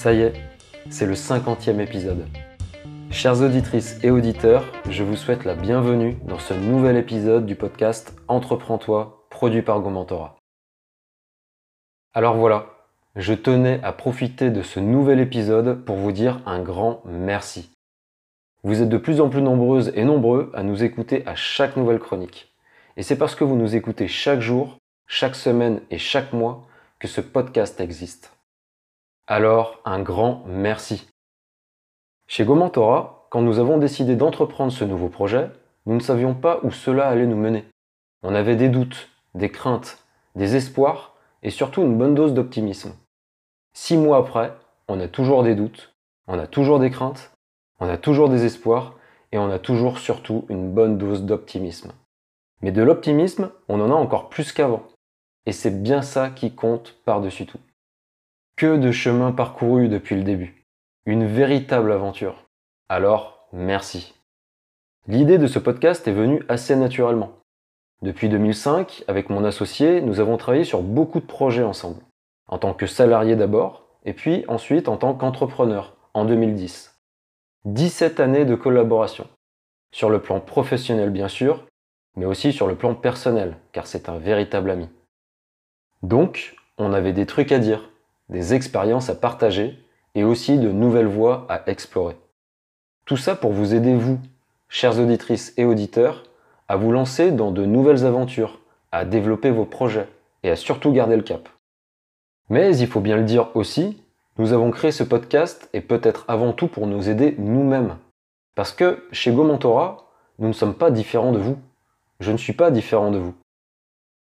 Ça y est, c'est le 50e épisode. Chères auditrices et auditeurs, je vous souhaite la bienvenue dans ce nouvel épisode du podcast Entreprends-toi, produit par Gomentora. Alors voilà, je tenais à profiter de ce nouvel épisode pour vous dire un grand merci. Vous êtes de plus en plus nombreuses et nombreux à nous écouter à chaque nouvelle chronique. Et c'est parce que vous nous écoutez chaque jour, chaque semaine et chaque mois que ce podcast existe. Alors, un grand merci. Chez Gomentora, quand nous avons décidé d'entreprendre ce nouveau projet, nous ne savions pas où cela allait nous mener. On avait des doutes, des craintes, des espoirs et surtout une bonne dose d'optimisme. Six mois après, on a toujours des doutes, on a toujours des craintes, on a toujours des espoirs et on a toujours surtout une bonne dose d'optimisme. Mais de l'optimisme, on en a encore plus qu'avant. Et c'est bien ça qui compte par-dessus tout. Que de chemin parcouru depuis le début. Une véritable aventure. Alors, merci. L'idée de ce podcast est venue assez naturellement. Depuis 2005, avec mon associé, nous avons travaillé sur beaucoup de projets ensemble. En tant que salarié d'abord, et puis ensuite en tant qu'entrepreneur, en 2010. 17 années de collaboration. Sur le plan professionnel bien sûr, mais aussi sur le plan personnel, car c'est un véritable ami. Donc, on avait des trucs à dire, des expériences à partager et aussi de nouvelles voies à explorer. Tout ça pour vous aider, vous, chères auditrices et auditeurs, à vous lancer dans de nouvelles aventures, à développer vos projets et à surtout garder le cap. Mais il faut bien le dire aussi, nous avons créé ce podcast et peut-être avant tout pour nous aider nous-mêmes. Parce que chez Gomentora, nous ne sommes pas différents de vous. Je ne suis pas différent de vous.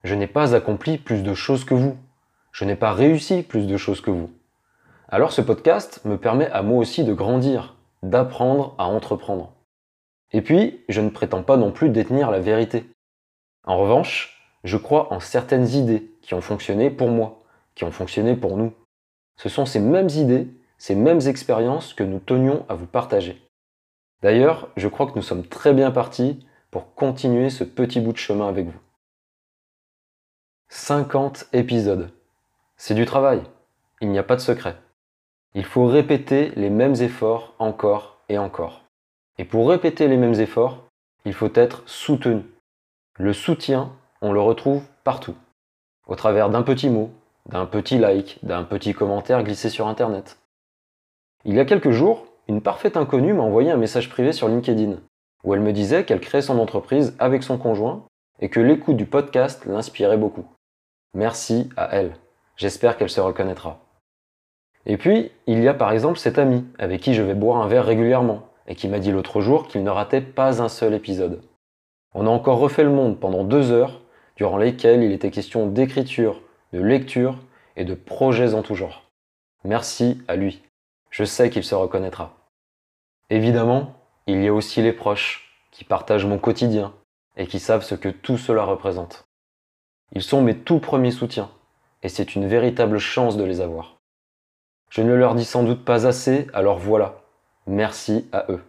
Je n'ai pas accompli plus de choses que vous. Je n'ai pas réussi plus de choses que vous. Alors ce podcast me permet à moi aussi de grandir, d'apprendre à entreprendre. Et puis, je ne prétends pas non plus détenir la vérité. En revanche, je crois en certaines idées qui ont fonctionné pour moi, qui ont fonctionné pour nous. Ce sont ces mêmes idées, ces mêmes expériences que nous tenions à vous partager. D'ailleurs, je crois que nous sommes très bien partis pour continuer ce petit bout de chemin avec vous. 50 épisodes. C'est du travail. Il n'y a pas de secret. Il faut répéter les mêmes efforts encore et encore. Et pour répéter les mêmes efforts, il faut être soutenu. Le soutien, on le retrouve partout. Au travers d'un petit mot, d'un petit like, d'un petit commentaire glissé sur Internet. Il y a quelques jours, une parfaite inconnue m'a envoyé un message privé sur LinkedIn, où elle me disait qu'elle crée son entreprise avec son conjoint et que l'écoute du podcast l'inspirait beaucoup. Merci à elle. J'espère qu'elle se reconnaîtra. Et puis, il y a par exemple cet ami avec qui je vais boire un verre régulièrement et qui m'a dit l'autre jour qu'il ne ratait pas un seul épisode. On a encore refait le monde pendant deux heures, durant lesquelles il était question d'écriture, de lecture et de projets en tout genre. Merci à lui. Je sais qu'il se reconnaîtra. Évidemment, il y a aussi les proches qui partagent mon quotidien et qui savent ce que tout cela représente. Ils sont mes tout premiers soutiens, et c'est une véritable chance de les avoir. Je ne leur dis sans doute pas assez, alors voilà, merci à eux.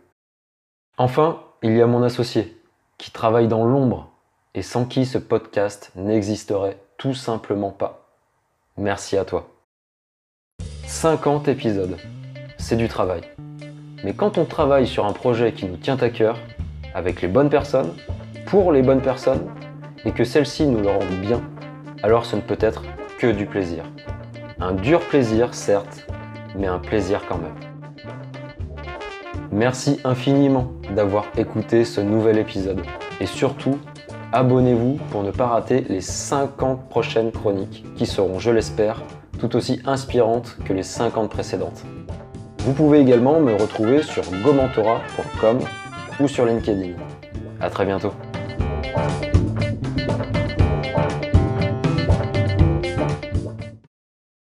Enfin, il y a mon associé, qui travaille dans l'ombre, et sans qui ce podcast n'existerait tout simplement pas. Merci à toi. 50 épisodes, c'est du travail. Mais quand on travaille sur un projet qui nous tient à cœur, avec les bonnes personnes, pour les bonnes personnes, et que celle-ci nous le rende bien, alors ce ne peut être du plaisir. Un dur plaisir, certes, mais un plaisir quand même. Merci infiniment d'avoir écouté ce nouvel épisode. Et surtout, abonnez-vous pour ne pas rater les 50 prochaines chroniques qui seront, je l'espère, tout aussi inspirantes que les 50 précédentes. Vous pouvez également me retrouver sur gomentora.com ou sur LinkedIn. A très bientôt.